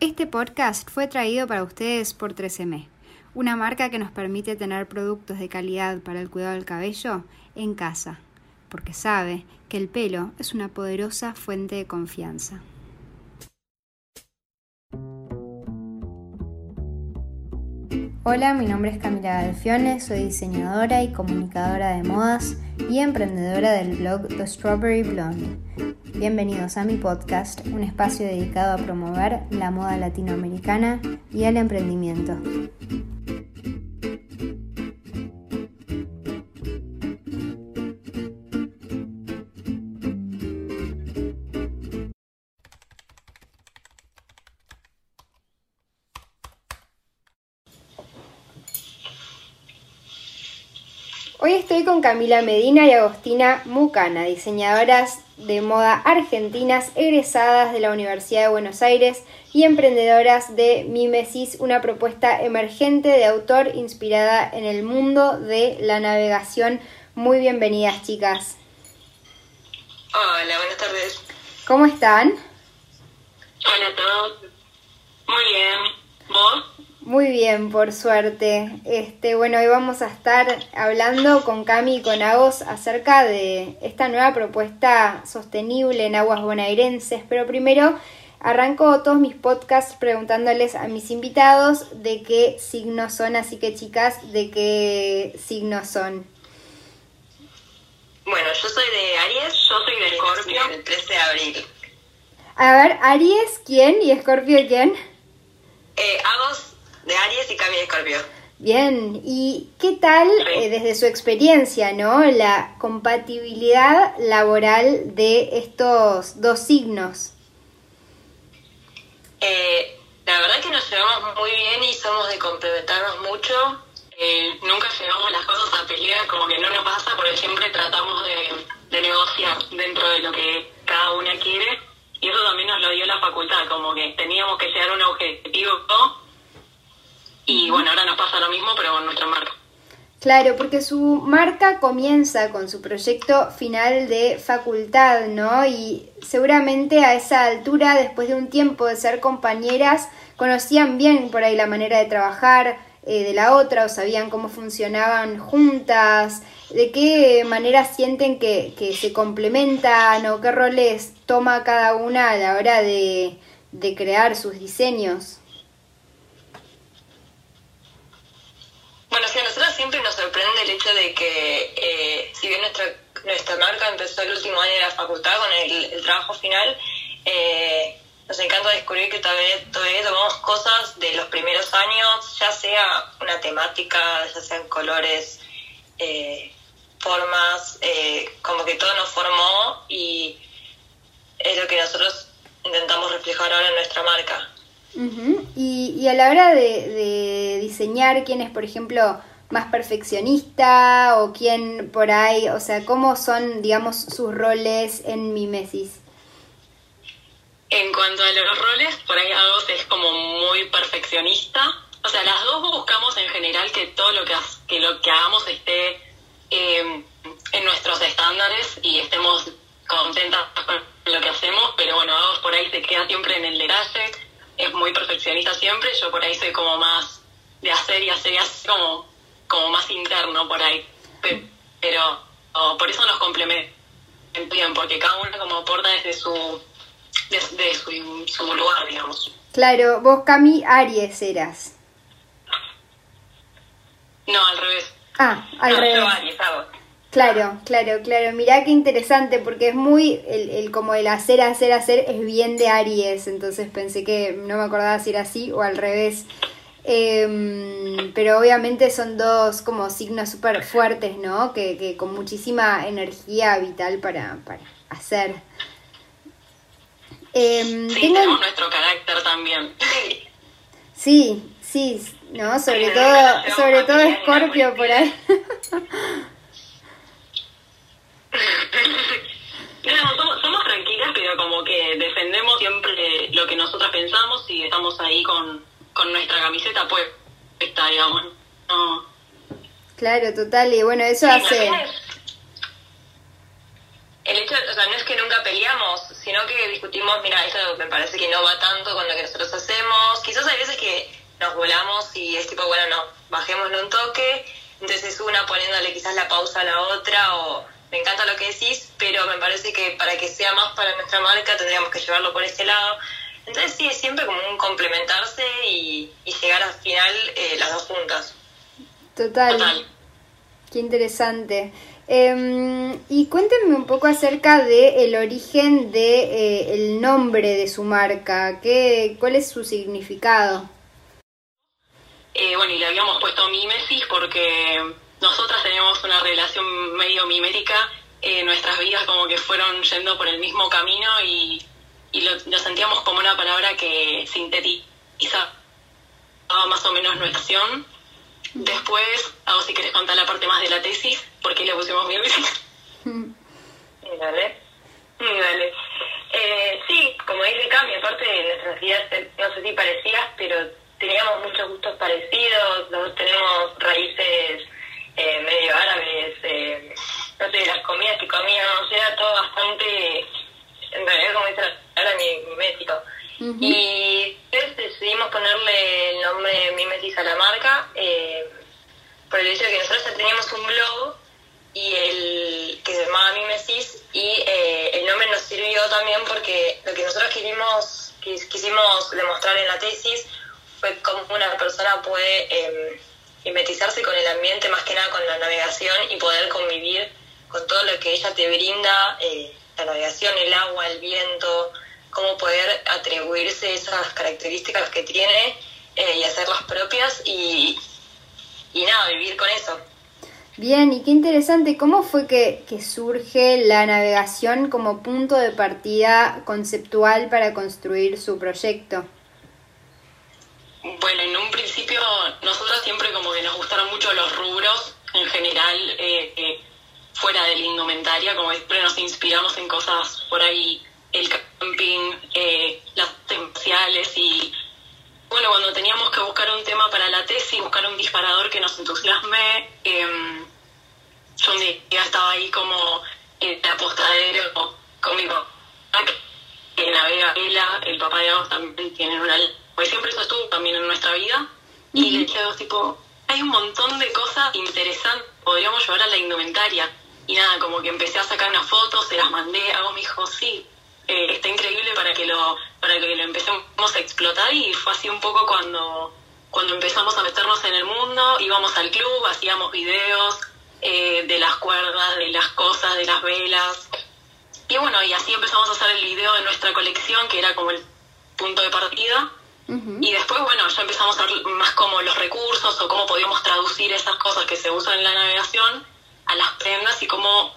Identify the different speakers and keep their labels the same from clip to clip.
Speaker 1: Este podcast fue traído para ustedes por 3M, una marca que nos permite tener productos de calidad para el cuidado del cabello en casa, porque sabe que el pelo es una poderosa fuente de confianza. Hola, mi nombre es Camila Galfione, soy diseñadora y comunicadora de modas y emprendedora del blog The Strawberry Blonde. Bienvenidos a mi podcast, un espacio dedicado a promover la moda latinoamericana y el emprendimiento. Hoy estoy con Camila Medina y Agostina Mucana, diseñadoras de moda argentinas egresadas de la Universidad de Buenos Aires y emprendedoras de Mimesis, una propuesta emergente de autor inspirada en el mundo de la navegación. Muy bienvenidas, chicas.
Speaker 2: Hola, buenas tardes.
Speaker 1: ¿Cómo están?
Speaker 2: Hola a todos. Muy bien. ¿Vos?
Speaker 1: Muy bien, por suerte. Este, bueno, hoy vamos a estar hablando con Cami y con Agos acerca de esta nueva propuesta sostenible en aguas bonaerenses, pero primero arranco todos mis podcasts preguntándoles a mis invitados de qué signos son, así que chicas, de qué signos son.
Speaker 2: Bueno, yo soy de Aries, yo soy de Escorpio, el 13 de abril.
Speaker 1: A ver, Aries, ¿quién? ¿Y Escorpio quién?
Speaker 2: Eh, Agos de Aries y Cami de Escorpio.
Speaker 1: Bien, ¿y qué tal eh, desde su experiencia, no? La compatibilidad laboral de estos dos signos.
Speaker 2: Eh, la verdad que nos llevamos muy bien y somos de complementarnos mucho. Eh, nunca llevamos las cosas a pelear, como que no nos pasa, porque siempre tratamos de, de negociar dentro de lo que cada una quiere. Y eso también nos lo dio la facultad, como que teníamos que llegar a un objetivo ¿no? Y bueno, ahora nos pasa lo mismo, pero con nuestra marca.
Speaker 1: Claro, porque su marca comienza con su proyecto final de facultad, ¿no? Y seguramente a esa altura, después de un tiempo de ser compañeras, conocían bien por ahí la manera de trabajar eh, de la otra o sabían cómo funcionaban juntas, de qué manera sienten que, que se complementan o qué roles toma cada una a la hora de, de crear sus diseños.
Speaker 2: Bueno, sí, a nosotros siempre nos sorprende el hecho de que, eh, si bien nuestra, nuestra marca empezó el último año de la facultad con el, trabajo final, eh, nos encanta descubrir que todavía, todavía tomamos cosas de los primeros años, ya sea una temática, ya sean colores, eh, formas, como que todo nos formó y es lo que nosotros intentamos reflejar ahora en nuestra marca.
Speaker 1: Y, a la hora de, diseñar, ¿quién es, por ejemplo, más perfeccionista o quién por ahí, o sea, cómo son, digamos, sus roles en Mimesis?
Speaker 2: En cuanto a los roles, por ahí Agos es como muy perfeccionista. O sea, las dos buscamos en general que todo lo que, que, lo que hagamos esté eh, en nuestros estándares y estemos contentas con lo que hacemos, pero bueno, Agos por ahí se queda siempre en el detalle es muy perfeccionista siempre, yo por ahí soy como más de hacer y hacer y hacer, como, como más interno por ahí. Pero, por eso nos complementan porque cada uno como aporta desde su, desde su, su lugar, digamos.
Speaker 1: Claro, vos Cami Aries eras.
Speaker 2: No, al revés.
Speaker 1: Ah, al revés. Aries, Claro, claro, claro. Mirá qué interesante porque es muy, el, el, como el hacer, hacer, hacer es bien de Aries, entonces pensé que no me acordaba si era así o al revés. Em, pero obviamente son dos como signos súper fuertes, ¿no? Que, que, con muchísima energía vital para, para hacer.
Speaker 2: Eh, sí, tenemos nuestro carácter también.
Speaker 1: Sí, sí, ¿no? Sobre todo, sobre todo Scorpio por ahí.
Speaker 2: camiseta pues está, digamos. No.
Speaker 1: Claro, total, y bueno, eso hace...
Speaker 2: el hecho, o sea, no es que nunca peleamos, sino
Speaker 3: que discutimos, mira, esto me parece que no va tanto con lo que nosotros hacemos. Quizás hay veces que nos volamos y es tipo, bueno, no, bajémosle un toque. Entonces una poniéndole quizás la pausa a la otra o me encanta lo que decís, pero me parece que para que sea más para nuestra marca tendríamos que llevarlo por ese lado. Entonces sí, es siempre como un complementarse y, llegar al final eh, las dos juntas.
Speaker 1: Total. Qué interesante. Em, y cuéntenme un poco acerca del el origen de eh, el nombre de su marca. ¿Qué, ¿Cuál es su significado?
Speaker 3: Eh, bueno, y le habíamos puesto Mimesis porque nosotras tenemos una relación medio mimética. Eh, nuestras vidas como que fueron yendo por el mismo camino y, lo, sentíamos como una palabra que sintetiza más o menos nuestra acción. Después, a si querés contar la parte más de la tesis, ¿por qué le pusimos Mimesis? Dale. Dale. Eh, sí, como dice Cami, aparte de nuestras vidas, no sé si parecías, pero teníamos muchos gustos parecidos, los tenemos raíces eh, medio árabes, eh, no sé, las comidas que comíamos, era todo bastante, en realidad como dice ahora Y entonces decidimos ponerle el nombre Mimesis a la marca, eh, por el hecho de que nosotros ya teníamos un blog y el que se llamaba Mimesis y eh, el nombre nos sirvió también porque lo que nosotros quisimos, quisimos demostrar en la tesis fue cómo una persona puede eh, con el ambiente, más que nada con la navegación y poder convivir con todo lo que ella te brinda, eh, la navegación, el agua, el viento, cómo poder atribuirse esas características que tiene eh, y hacerlas propias y, y nada, vivir con eso.
Speaker 1: Bien, y qué interesante, ¿cómo fue que, que, surge la navegación como punto de partida conceptual para construir su proyecto?
Speaker 3: Bueno, en un principio nosotros siempre como que nos gustaron mucho los rubros en general, eh, eh, fuera de la indumentaria, como siempre nos inspiramos en cosas por ahí, el camping, eh, las potenciales y bueno, cuando teníamos que buscar un tema para la tesis, buscar un disparador que nos entusiasme, eh, yo un día estaba ahí como en el apostadero con mi papá, que navega vela, el papá de ambos también tienen una pues siempre eso estuvo también en nuestra vida. Y le dije tipo, hay un montón de cosas interesantes, podríamos llevar a la indumentaria. Y nada, como que empecé a sacar unas fotos, se las mandé, hago mi dijo, sí, eh, está increíble para que lo para que lo empecemos a explotar y fue así un poco cuando cuando empezamos a meternos en el mundo, íbamos al club, hacíamos videos eh, de las cuerdas, de las cosas, de las velas. Y bueno, y así empezamos a hacer el video de nuestra colección, que era como el punto de partida. Y después, bueno, ya empezamos a ver más como los recursos o cómo podíamos traducir esas cosas que se usan en la navegación a las prendas y cómo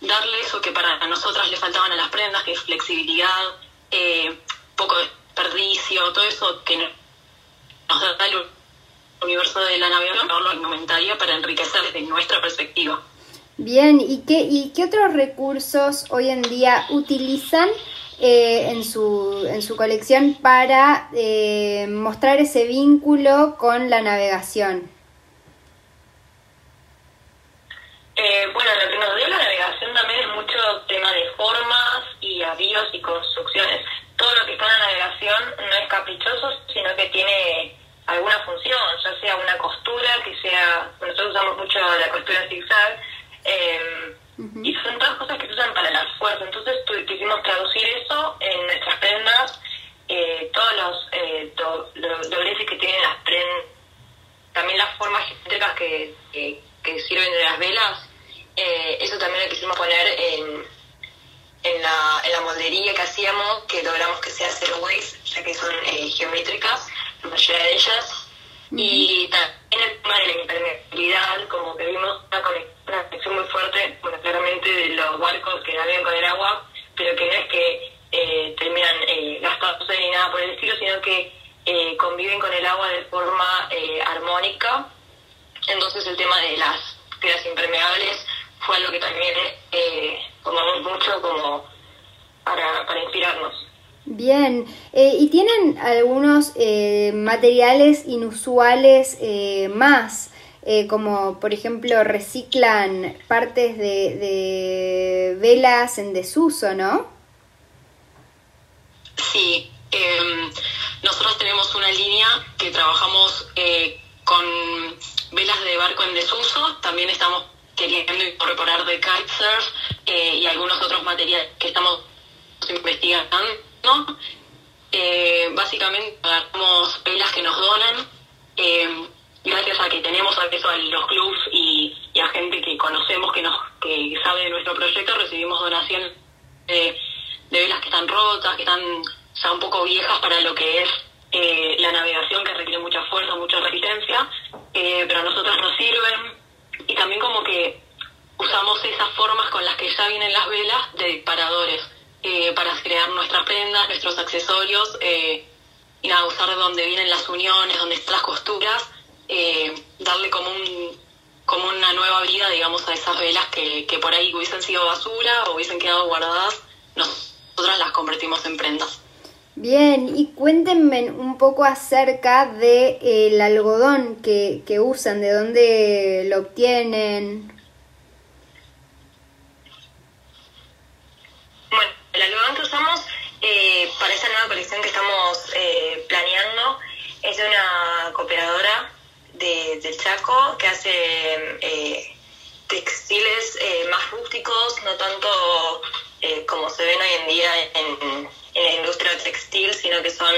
Speaker 3: darle eso que para nosotras le faltaban a las prendas, que es flexibilidad, eh, poco desperdicio, todo eso que nos da el universo de la navegación, argumentario para enriquecer desde nuestra perspectiva.
Speaker 1: Bien, ¿y qué, ¿y qué otros recursos hoy en día utilizan eh, en, su, en su colección para eh, mostrar ese vínculo con la navegación?
Speaker 3: Eh, bueno, lo que nos dio la navegación también es mucho tema de formas y avíos y construcciones. Todo lo que está en la navegación no es caprichoso, sino que tiene alguna función, ya sea una costura, que sea, nosotros usamos mucho la costura zigzag, eh, y son todas cosas que se usan para la fuerza. Entonces quisimos traducir eso en nuestras prendas, eh, todos los eh, dobleces que tienen las prendas, también las formas geométricas que, que, sirven de las velas, eh, eso también lo quisimos poner en, en, la, en la moldería que hacíamos, que logramos que sea zero waste, ya que son eh, geométricas, la mayoría de ellas. Y también el tema de la impermeabilidad, como que vimos una conexión muy fuerte, bueno, claramente de los barcos que navegan con el agua, pero que no es que eh, terminan eh, gastándose ni nada por el estilo, sino que eh, conviven con el agua de forma eh, armónica. Entonces el tema de las piedras impermeables fue algo que también eh, tomamos mucho como para, para inspirarnos.
Speaker 1: Bien, eh, ¿y tienen algunos eh, materiales inusuales eh, más? como por ejemplo reciclan partes de, de, velas en desuso, ¿no?
Speaker 2: Sí, em, nosotros tenemos una línea que trabajamos eh, con velas de barco en desuso, también estamos queriendo incorporar de kitesurf eh, y algunos otros materiales que estamos investigando. Eh, básicamente agarramos velas que nos donan, eh, gracias a que tenemos acceso a los clubs y, a gente que conocemos que nos que sabe de nuestro proyecto, recibimos donaciones de, velas que están rotas, que están ya un poco viejas para lo que es eh, la navegación que requiere mucha fuerza, mucha resistencia, pero a nosotros nos sirven y también como que usamos esas formas con las que ya vienen las velas de disparadores eh, para crear nuestras prendas, nuestros accesorios eh, y nada, usar de donde vienen las uniones, donde están las costuras, eh, darle como un como una nueva vida, digamos, a esas velas que, que por ahí hubiesen sido basura o hubiesen quedado guardadas, nosotras las convertimos en prendas.
Speaker 1: Bien, y cuéntenme un poco acerca del de, el algodón que, que usan, de dónde lo obtienen.
Speaker 2: Bueno, el algodón que usamos eh, para esta nueva colección que estamos eh, planeando es de una cooperadora de, del Chaco que hace eh, textiles más rústicos, no tanto como se ven hoy en día en en la industria textil, sino que son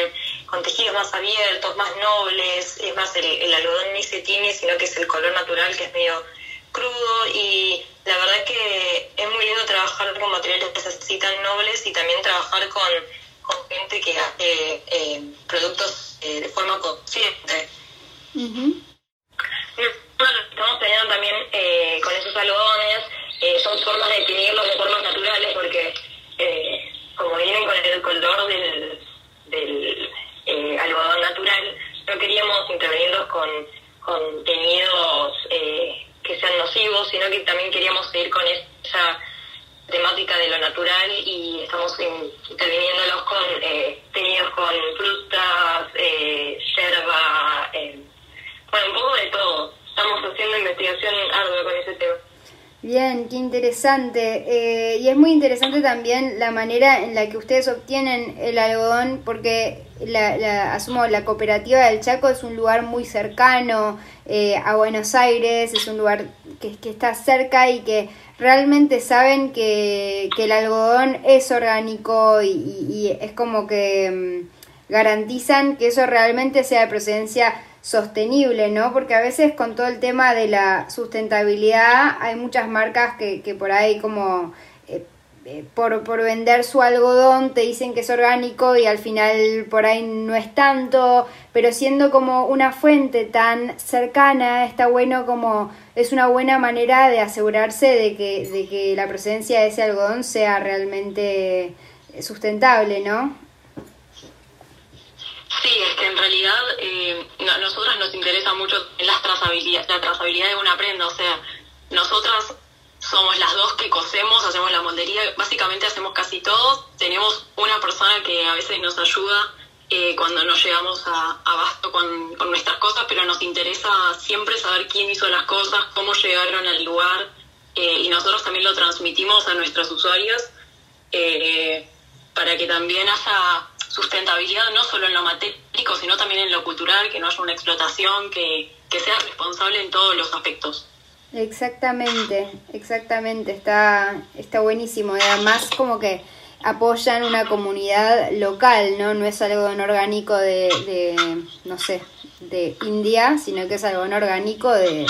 Speaker 2: con tejidos más abiertos, más nobles, es más, el, algodón ni se tiene, sino que es el color natural que es medio crudo y la verdad es que es muy lindo trabajar con materiales así tan nobles y también trabajar con, gente que hace eh, productos eh, de forma consciente. estamos teniendo también eh, con esos algodones, son formas de tenerlos de formas naturales porque vienen con el color del, del eh, algodón natural, no queríamos intervenirlos con, con teñidos eh, que sean nocivos, sino que también queríamos seguir con esa temática de lo natural y estamos interviniéndolos con eh, teñidos con frutas, eh, yerba, bueno, un poco de todo. Estamos haciendo investigación ardua con ese tema.
Speaker 1: Bien, qué interesante. Eh, y es muy interesante también la manera en la que ustedes obtienen el algodón, porque la, asumo la cooperativa del Chaco es un lugar muy cercano eh, a Buenos Aires, es un lugar que, está cerca y que realmente saben que, que el algodón es orgánico y, y es como que mm, garantizan que eso realmente sea de procedencia sostenible, ¿no? Porque a veces con todo el tema de la sustentabilidad hay muchas marcas que, que por ahí como eh, eh, por, por vender su algodón te dicen que es orgánico y al final por ahí no es tanto, pero siendo como una fuente tan cercana está bueno como es una buena manera de asegurarse de que, de que la procedencia de ese algodón sea realmente sustentable, ¿no?
Speaker 2: Sí, es que en realidad eh, a nosotras nos interesa mucho la trazabilidad, la trazabilidad de una prenda, o sea, nosotras somos las dos que cosemos, hacemos la moldería, básicamente hacemos casi todo, tenemos una persona que a veces nos ayuda eh, cuando nos llegamos a, abasto con, con, nuestras cosas, pero nos interesa siempre saber quién hizo las cosas, cómo llegaron al lugar, eh, y nosotros también lo transmitimos a nuestros usuarios para que también haya sustentabilidad no solo en lo matérico, sino también en lo cultural, que no haya una explotación, que, que sea responsable en todos los aspectos.
Speaker 1: Exactamente, exactamente, está, está buenísimo. Y además como que apoyan una comunidad local, ¿no? No es algo orgánico de, de, no sé, de India, sino que es algo orgánico de,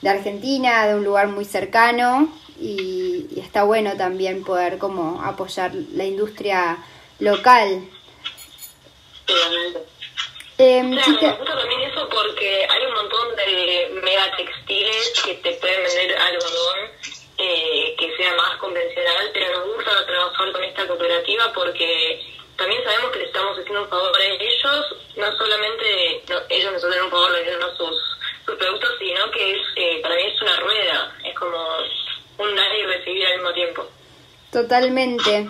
Speaker 1: de Argentina, de un lugar muy cercano y, y, está bueno también poder como apoyar la industria local.
Speaker 2: Eh, me gusta también eso porque hay un montón de mega textiles que te pueden vender algodón eh, que sea más convencional, pero nos gusta trabajar con esta cooperativa porque también sabemos que le estamos haciendo un favor a ellos, no solamente ellos nos hacen un favor vendiendo sus, sus productos, sino que es eh, para mí es una rueda, es como un dar y recibir al mismo tiempo.
Speaker 1: Totalmente.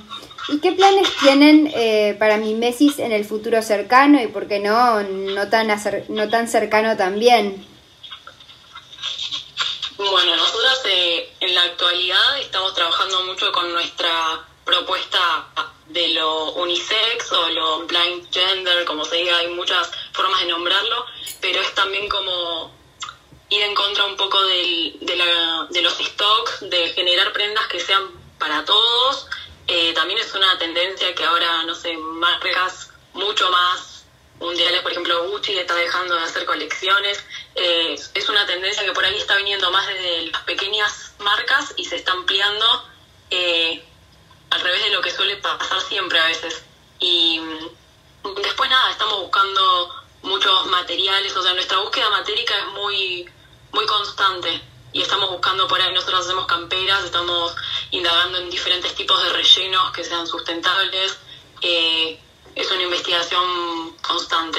Speaker 1: ¿Y qué planes tienen eh, para Mimesis en el futuro cercano y por qué no, no tan, no tan cercano también?
Speaker 2: Bueno, nosotros eh, en la actualidad estamos trabajando mucho con nuestra propuesta de lo unisex o lo blind gender, como se diga, hay muchas formas de nombrarlo, pero es también como ir en contra un poco del, de, la, de los stocks, de generar prendas que sean para todos. Eh, también es una tendencia que ahora, no sé, marcas mucho más mundiales, por ejemplo, Gucci está dejando de hacer colecciones. Eh, es una tendencia que por ahí está viniendo más desde las pequeñas marcas y se está ampliando eh, al revés de lo que suele pasar siempre a veces. Y mm, después nada, estamos buscando muchos materiales, o sea, nuestra búsqueda matérica es muy muy constante y estamos buscando por ahí, nosotros hacemos camperas, estamos indagando en diferentes tipos de rellenos que sean sustentables, eh, es una investigación constante.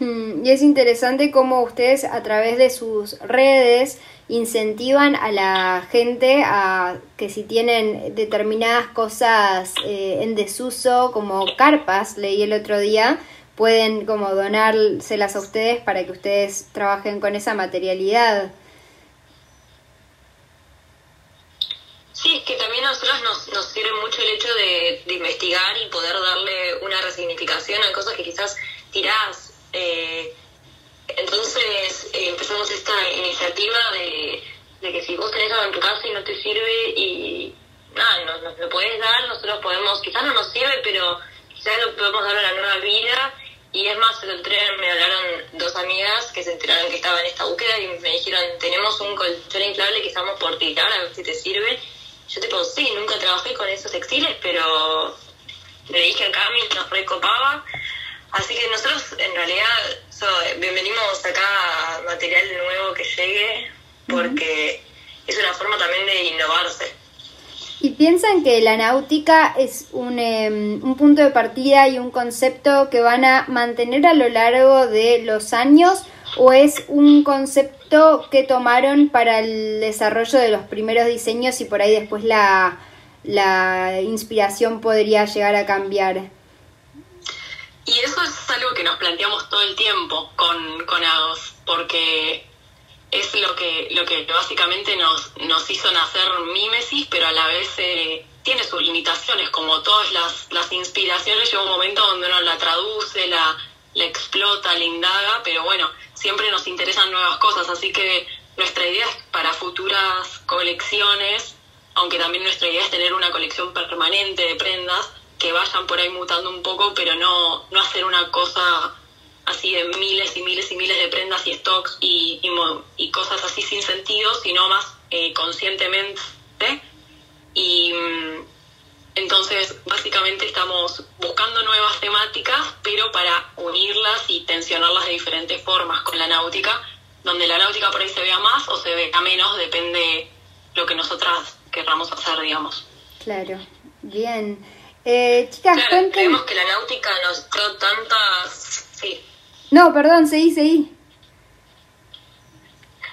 Speaker 1: Mm, y es interesante cómo ustedes a través de sus redes incentivan a la gente a que si tienen determinadas cosas eh, en desuso como carpas, leí el otro día, pueden como donárselas a ustedes para que ustedes trabajen con esa materialidad.
Speaker 2: Sí, es que también a nosotros nos, nos sirve mucho el hecho de, investigar y poder darle una resignificación a cosas que quizás tirás. Eh, entonces eh, empezamos esta iniciativa de, que si vos tenés algo en tu casa y no te sirve y nada, nos, lo podés dar, nosotros podemos, quizás no nos sirve, pero quizás lo podemos dar una nueva vida y es más, el tren me hablaron dos amigas que se enteraron que estaba en esta búsqueda y me dijeron, tenemos un colchón inflable que estamos por tirar, a ver si te sirve. Yo tipo, sí, nunca trabajé con esos textiles, pero le dije a Cami, nos recopaba. Así que nosotros en realidad so, bienvenimos acá a material nuevo que llegue, porque es una forma también de innovarse.
Speaker 1: ¿Y piensan que la náutica es un, em, un, punto de partida y un concepto que van a mantener a lo largo de los años o es un concepto que tomaron para el desarrollo de los primeros diseños y por ahí después la, la inspiración podría llegar a cambiar?
Speaker 2: Y eso es algo que nos planteamos todo el tiempo con, con AGOS, porque es lo que, lo que básicamente nos, nos hizo nacer Mímesis, pero a la vez eh, tiene sus limitaciones, como todas las, las inspiraciones, llega un momento donde uno la traduce, la, la explota, la indaga, pero bueno, siempre nos interesan nuevas cosas, así que nuestra idea es para futuras colecciones, aunque también nuestra idea es tener una colección permanente de prendas que vayan por ahí mutando un poco, pero no, no hacer una cosa así de miles y miles y miles de prendas y stocks y, y, cosas así sin sentido, sino más eh, conscientemente. Y mm, entonces, básicamente estamos buscando nuevas temáticas, pero para unirlas y tensionarlas de diferentes formas con la náutica, donde la náutica por ahí se vea más o se vea menos, depende lo que nosotras querramos hacer, digamos.
Speaker 1: Claro, bien. Eh, chicas,
Speaker 2: claro, creemos que la náutica nos dio tantas... Sí.
Speaker 1: No, perdón, seguí, seguí.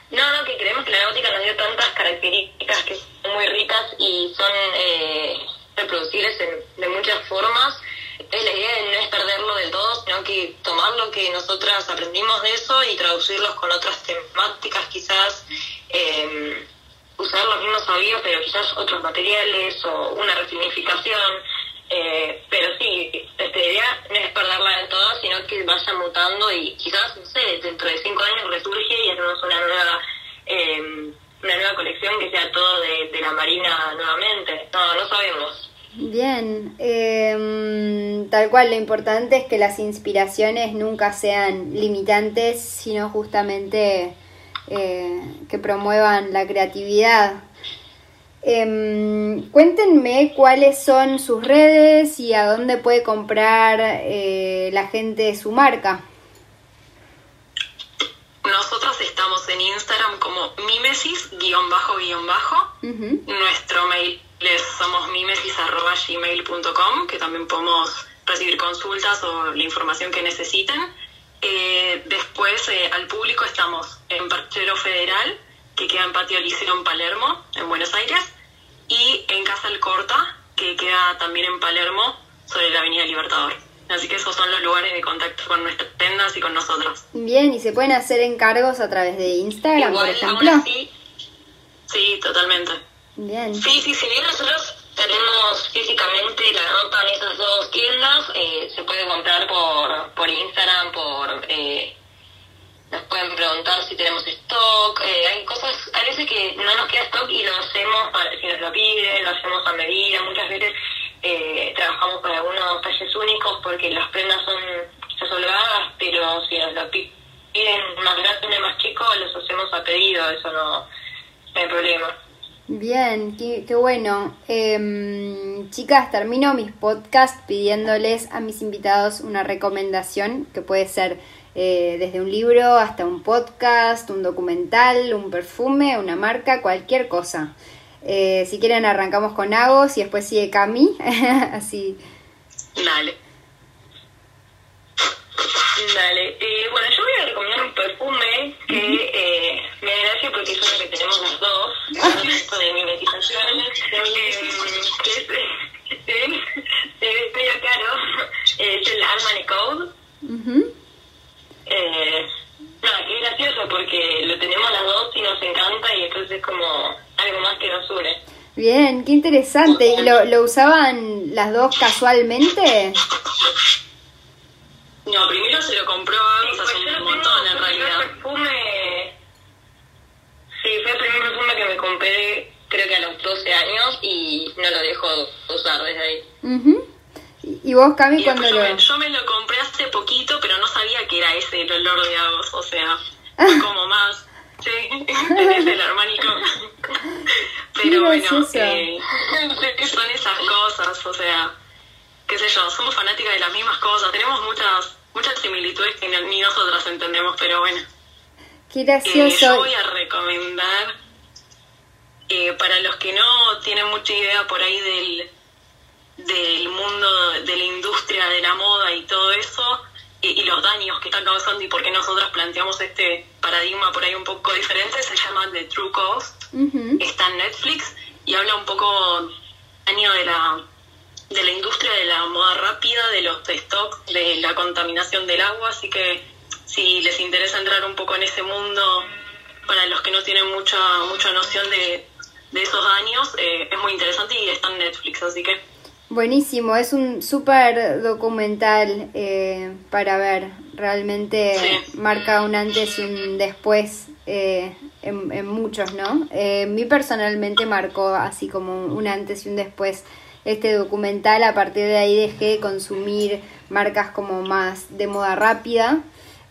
Speaker 2: No, no, que creemos que la náutica nos dio tantas características que son muy ricas y son eh, reproducibles de muchas formas. Es la idea de no es perderlo del todo, sino que tomar lo que nosotras aprendimos de eso y traducirlos con otras temáticas, quizás eh, usar los mismos sabios, pero quizás otros materiales o una resignificación. Eh, pero sí, esta idea no es perderla del todo, sino que vaya mutando y quizás, no sé, dentro de cinco años resurge y hacemos una nueva eh, una nueva colección que sea todo de, la Marina nuevamente. No, no sabemos.
Speaker 1: Bien, eh, tal cual, lo importante es que las inspiraciones nunca sean limitantes, sino justamente eh, que promuevan la creatividad. Eh, cuéntenme cuáles son sus redes y a dónde puede comprar eh, la gente su marca.
Speaker 2: Nosotros estamos en Instagram como mimesis guion bajo guion bajo. Nuestro mail es somos mimesis.gmail.com que también podemos recibir consultas o la información que necesiten. Eh, después eh, al público estamos en Parchero Federal que queda en Patio Liceo en Palermo, en Buenos Aires, y en Casa Alcorta, que queda también en Palermo, sobre la Avenida Libertador. Así que esos son los lugares de contacto con nuestras tendas y con nosotros.
Speaker 1: Bien, ¿y se pueden hacer encargos a través de Instagram, por ejemplo?
Speaker 2: sí, sí, totalmente.
Speaker 1: Bien.
Speaker 2: Sí, sí, si bien nosotros tenemos físicamente la ropa en esas dos tiendas, eh, se puede comprar por, por Instagram, por... Eh, nos pueden preguntar si tenemos stock, eh, hay cosas, a veces que no nos queda stock y lo hacemos, si nos lo piden, lo hacemos a medida, muchas veces eh, trabajamos con algunos talles únicos porque las prendas son quizás holgadas, pero si nos lo piden más grande y más chico, los hacemos a pedido, eso no, no hay problema.
Speaker 1: Bien, qué, qué bueno. Eh, chicas, termino mis podcasts pidiéndoles a mis invitados una recomendación que puede ser eh, desde un libro hasta un podcast, un documental, un perfume, una marca, cualquier cosa. Eh, si quieren arrancamos con Agos y después sigue Cami, así.
Speaker 2: Dale. Dale. Eh, bueno, yo voy a recomendar un perfume que eh, me da gracia porque es uno que tenemos los dos, esto de mimetización, eh, que es, medio caro, es el Armani Code.
Speaker 1: Ujú.
Speaker 2: Eh, nada, que es gracioso porque lo tenemos las dos y nos encanta y entonces es como algo más que nos une.
Speaker 1: Bien, qué interesante. ¿Y lo, lo usaban las dos casualmente?
Speaker 2: No, primero se lo compró Agus hace un montón en realidad. perfume... Sí, fue el primer perfume que me compré creo que a los 12 años desde ahí.
Speaker 1: ¿Y y vos, Cami,
Speaker 2: Y
Speaker 1: cuando lo...?
Speaker 2: yo, me, yo me lo compré hace poquito, pero no sabía que era ese el olor de Agos, o sea, como más, sí, es el armánico. Pero bueno,
Speaker 1: gracioso.
Speaker 2: eh, son esas cosas, o sea, qué sé yo, somos fanáticas de las mismas cosas, tenemos muchas muchas similitudes que ni ni nosotras entendemos, pero bueno.
Speaker 1: Qué
Speaker 2: Eh, yo
Speaker 1: gracioso.
Speaker 2: voy a recomendar, eh, para los que no tienen mucha idea por ahí del, del mundo de la industria de la moda y todo eso, eh, y los daños que están causando y por qué nosotros planteamos este paradigma por ahí un poco diferente, se llama The True Cost, está en Netflix y habla un poco año de la de la industria de la moda rápida, de los stock, de la contaminación del agua, así que si les interesa entrar un poco en ese mundo, para los que no tienen mucha mucha noción de, de esos años, eh, es muy interesante y está en Netflix, así que
Speaker 1: Buenísimo, es un súper documental eh, para ver. Realmente
Speaker 2: Sí.
Speaker 1: marca un antes y un después eh, en, en muchos, ¿no? Eh, mí personalmente marcó así como un antes y un después este documental. A partir de ahí dejé de consumir marcas como más de moda rápida.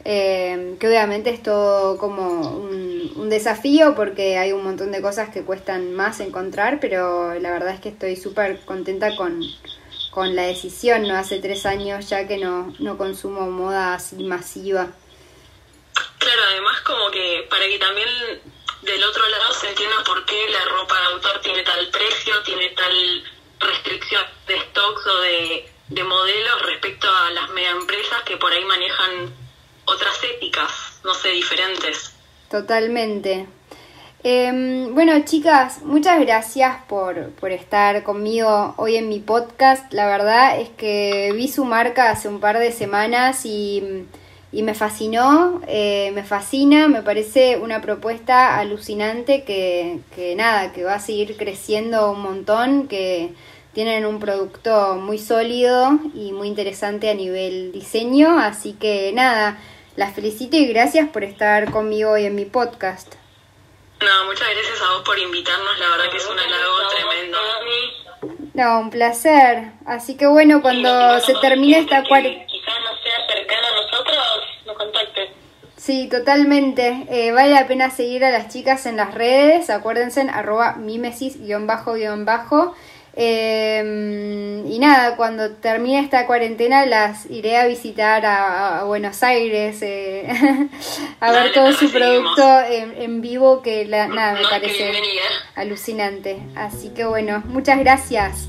Speaker 1: Eh, que obviamente es todo como un, desafío porque hay un montón de cosas que cuestan más encontrar, pero la verdad es que estoy súper contenta con, con la decisión, ¿no? Hace tres años ya que no, no consumo moda así masiva.
Speaker 2: Claro, además como que para que también del otro lado se entienda por qué la ropa de autor tiene tal precio, tiene tal restricción de stocks o de, de modelos respecto a las mega empresas que por ahí manejan otras éticas, no sé, diferentes.
Speaker 1: Totalmente. Eh, bueno, chicas, muchas gracias por, por estar conmigo hoy en mi podcast. La verdad es que vi su marca hace un par de semanas y, y me fascinó, eh, me fascina, me parece una propuesta alucinante que, que nada, que va a seguir creciendo un montón, que tienen un producto muy sólido y muy interesante a nivel diseño, así que nada, las felicito y gracias por estar conmigo hoy en mi podcast.
Speaker 2: No, muchas gracias a vos por invitarnos, la verdad que es un halago tremendo.
Speaker 1: No, un placer. Así que bueno, cuando se termine esta cuarentena...
Speaker 2: Quizás no sea cercano a nosotros, nos contacte.
Speaker 1: Sí, totalmente. Eh, vale la pena seguir a las chicas en las redes. Acuérdense, en arroba mimesis-bajo. Eh, y nada, cuando termine esta cuarentena las iré a visitar a, a Buenos Aires eh, a ver
Speaker 2: Dale,
Speaker 1: todo
Speaker 2: te
Speaker 1: su producto en, en vivo que la, nada me
Speaker 2: No,
Speaker 1: parece alucinante. Así que bueno, muchas gracias.